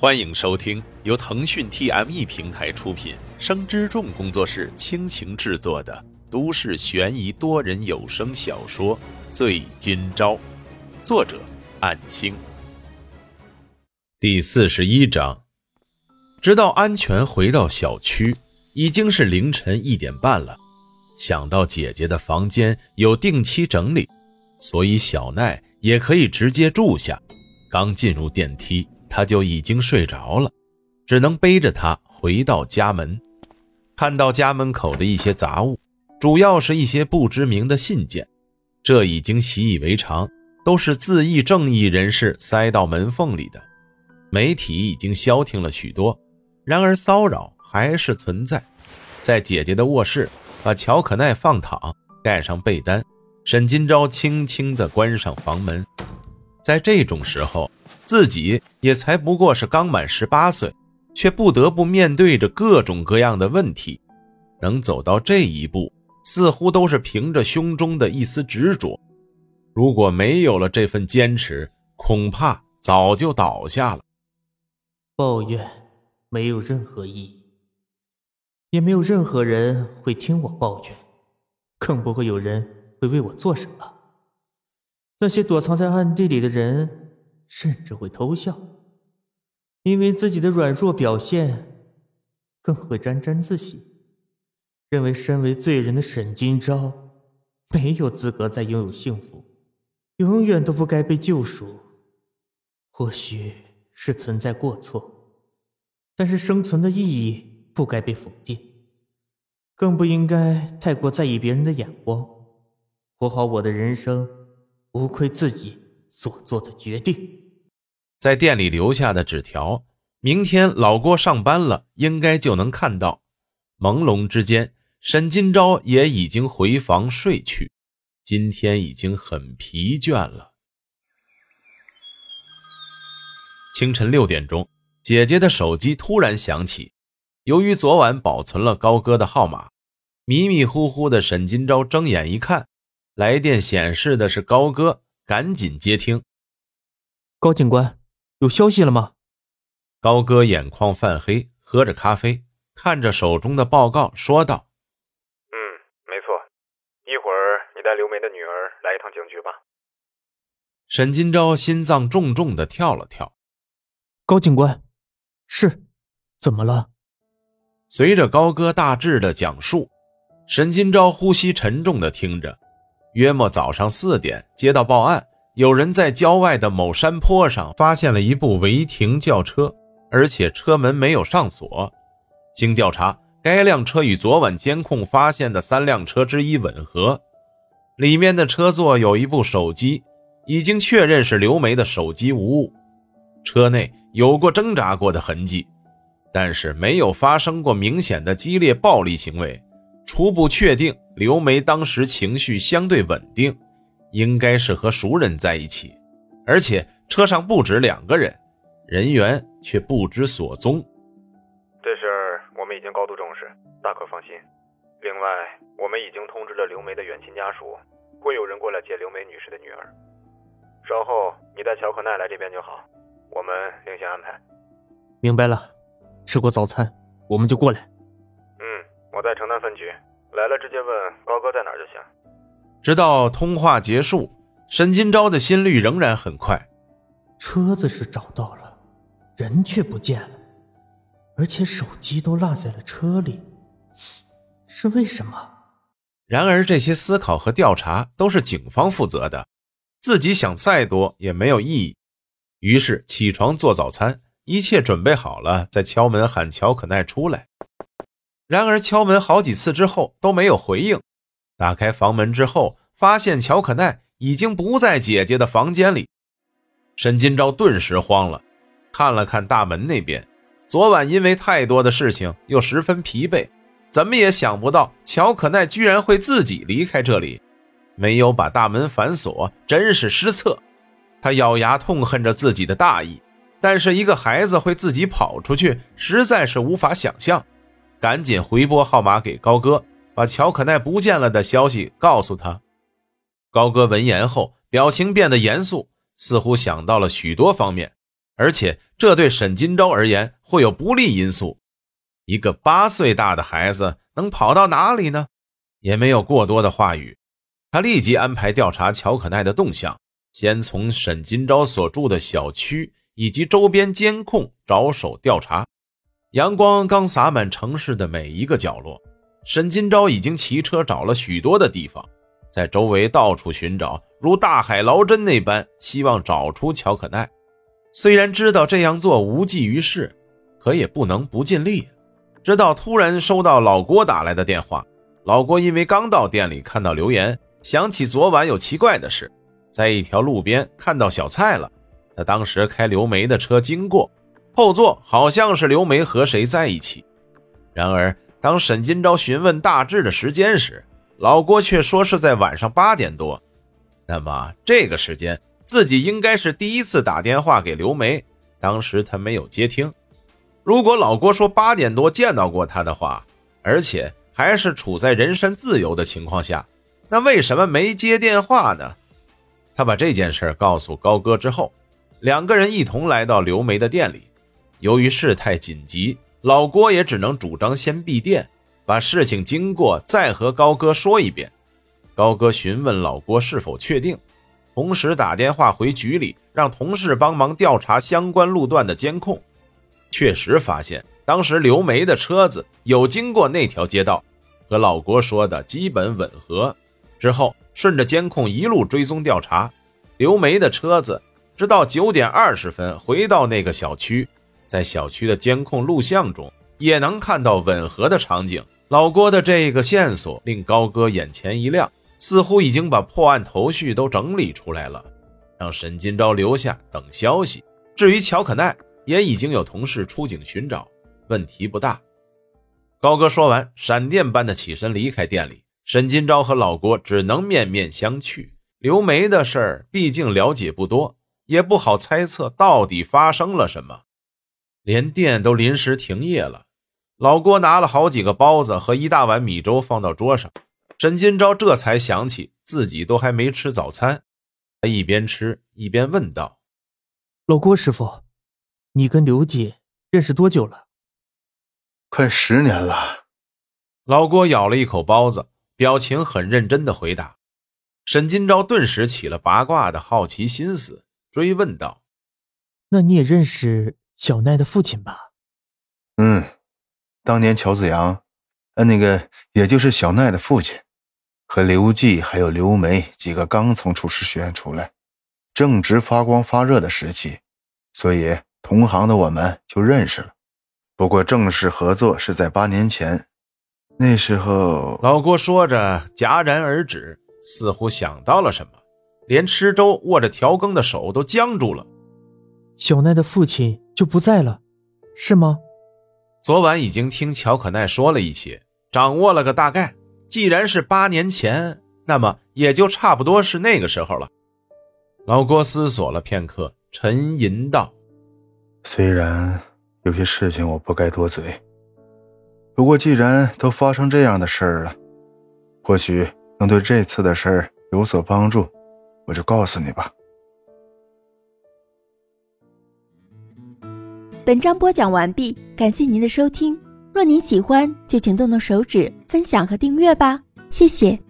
欢迎收听由腾讯 TME 平台出品、生之众工作室倾情制作的都市悬疑多人有声小说《醉今朝》，作者：暗星。第四十一章。直到安全回到小区，已经是凌晨一点半了。想到姐姐的房间有定期整理，所以小奈也可以直接住下。刚进入电梯。他就已经睡着了，只能背着他回到家门。看到家门口的一些杂物，主要是一些不知名的信件，这已经习以为常，都是自缢正义人士塞到门缝里的。媒体已经消停了许多，然而骚扰还是存在。在姐姐的卧室，把乔可奈放躺，盖上被单，沈金钊轻轻地关上房门。在这种时候。自己也才不过是刚满十八岁，却不得不面对着各种各样的问题，能走到这一步，似乎都是凭着胸中的一丝执着。如果没有了这份坚持，恐怕早就倒下了。抱怨没有任何意义，也没有任何人会听我抱怨，更不会有人会为我做什么。那些躲藏在暗地里的人。甚至会偷笑，因为自己的软弱表现，更会沾沾自喜，认为身为罪人的沈今朝没有资格再拥有幸福，永远都不该被救赎。或许是存在过错，但是生存的意义不该被否定，更不应该太过在意别人的眼光。活好我的人生，无愧自己。所做的决定，在店里留下的纸条，明天老郭上班了，应该就能看到。朦胧之间，沈金钊也已经回房睡去。今天已经很疲倦了。清晨六点钟，姐姐的手机突然响起。由于昨晚保存了高哥的号码，迷迷糊糊的沈金钊睁眼一看，来电显示的是高哥。赶紧接听，高警官，有消息了吗？高哥眼眶泛黑，喝着咖啡，看着手中的报告，说道：“嗯，没错，一会儿你带刘梅的女儿来一趟警局吧。”沈金钊心脏重重的跳了跳。高警官，是，怎么了？随着高哥大致的讲述，沈金钊呼吸沉重的听着。约莫早上四点，接到报案，有人在郊外的某山坡上发现了一部违停轿车，而且车门没有上锁。经调查，该辆车与昨晚监控发现的三辆车之一吻合，里面的车座有一部手机，已经确认是刘梅的手机无误。车内有过挣扎过的痕迹，但是没有发生过明显的激烈暴力行为。初步确定，刘梅当时情绪相对稳定，应该是和熟人在一起，而且车上不止两个人，人员却不知所踪。这事儿我们已经高度重视，大可放心。另外，我们已经通知了刘梅的远亲家属，会有人过来接刘梅女士的女儿。稍后你带乔可奈来这边就好，我们另行安排。明白了，吃过早餐我们就过来。嗯我在城南分局，来了直接问高哥在哪就行。直到通话结束，沈金钊的心率仍然很快。车子是找到了，人却不见了，而且手机都落在了车里，是为什么？然而这些思考和调查都是警方负责的，自己想再多也没有意义。于是起床做早餐，一切准备好了，再敲门喊乔可奈出来。然而敲门好几次之后都没有回应。打开房门之后，发现乔可奈已经不在姐姐的房间里。沈金钊顿时慌了，看了看大门那边。昨晚因为太多的事情，又十分疲惫，怎么也想不到乔可奈居然会自己离开这里，没有把大门反锁，真是失策。他咬牙痛恨着自己的大意，但是一个孩子会自己跑出去，实在是无法想象。赶紧回拨号码给高哥，把乔可奈不见了的消息告诉他。高哥闻言后，表情变得严肃，似乎想到了许多方面，而且这对沈金钊而言会有不利因素。一个八岁大的孩子能跑到哪里呢？也没有过多的话语，他立即安排调查乔可奈的动向，先从沈金钊所住的小区以及周边监控着手调查。阳光刚洒满城市的每一个角落，沈金钊已经骑车找了许多的地方，在周围到处寻找，如大海捞针那般，希望找出乔可奈。虽然知道这样做无济于事，可也不能不尽力。直到突然收到老郭打来的电话，老郭因为刚到店里看到留言，想起昨晚有奇怪的事，在一条路边看到小蔡了。他当时开刘梅的车经过，后座好像是刘梅和谁在一起。然而，当沈金钊询问大致的时间时，老郭却说是在晚上八点多。那么，这个时间自己应该是第一次打电话给刘梅，当时他没有接听。如果老郭说八点多见到过他的话，而且还是处在人身自由的情况下，那为什么没接电话呢？他把这件事告诉高哥之后，两个人一同来到刘梅的店里。由于事态紧急，老郭也只能主张先闭店，把事情经过再和高哥说一遍。高哥询问老郭是否确定，同时打电话回局里，让同事帮忙调查相关路段的监控。确实发现，当时刘梅的车子有经过那条街道，和老郭说的基本吻合。之后顺着监控一路追踪调查，刘梅的车子直到九点二十分回到那个小区，在小区的监控录像中也能看到吻合的场景。老郭的这个线索令高哥眼前一亮，似乎已经把破案头绪都整理出来了，让沈金钊留下等消息。至于乔可奈。也已经有同事出警寻找，问题不大。高哥说完，闪电般的起身离开店里。沈金钊和老郭只能面面相觑。刘梅的事儿毕竟了解不多，也不好猜测到底发生了什么。连店都临时停业了。老郭拿了好几个包子和一大碗米粥放到桌上，沈金钊这才想起自己都还没吃早餐。他一边吃一边问道：“老郭师傅。”你跟刘姐认识多久了？快十年了。老郭咬了一口包子，表情很认真的回答。沈金钊顿时起了八卦的好奇心思，追问道：“那你也认识小奈的父亲吧？”“嗯，当年乔子阳，呃，那个也就是小奈的父亲，和刘季还有刘梅几个刚从厨师学院出来，正值发光发热的时期，所以。”同行的我们就认识了，不过正式合作是在八年前。那时候，老郭说着戛然而止，似乎想到了什么，连吃粥握着调羹的手都僵住了。小奈的父亲就不在了，是吗？昨晚已经听乔可奈说了一些，掌握了个大概。既然是八年前，那么也就差不多是那个时候了。老郭思索了片刻，沉吟道。虽然有些事情我不该多嘴，不过既然都发生这样的事儿了，或许能对这次的事儿有所帮助，我就告诉你吧。本章播讲完毕，感谢您的收听。若您喜欢，就请动动手指分享和订阅吧，谢谢。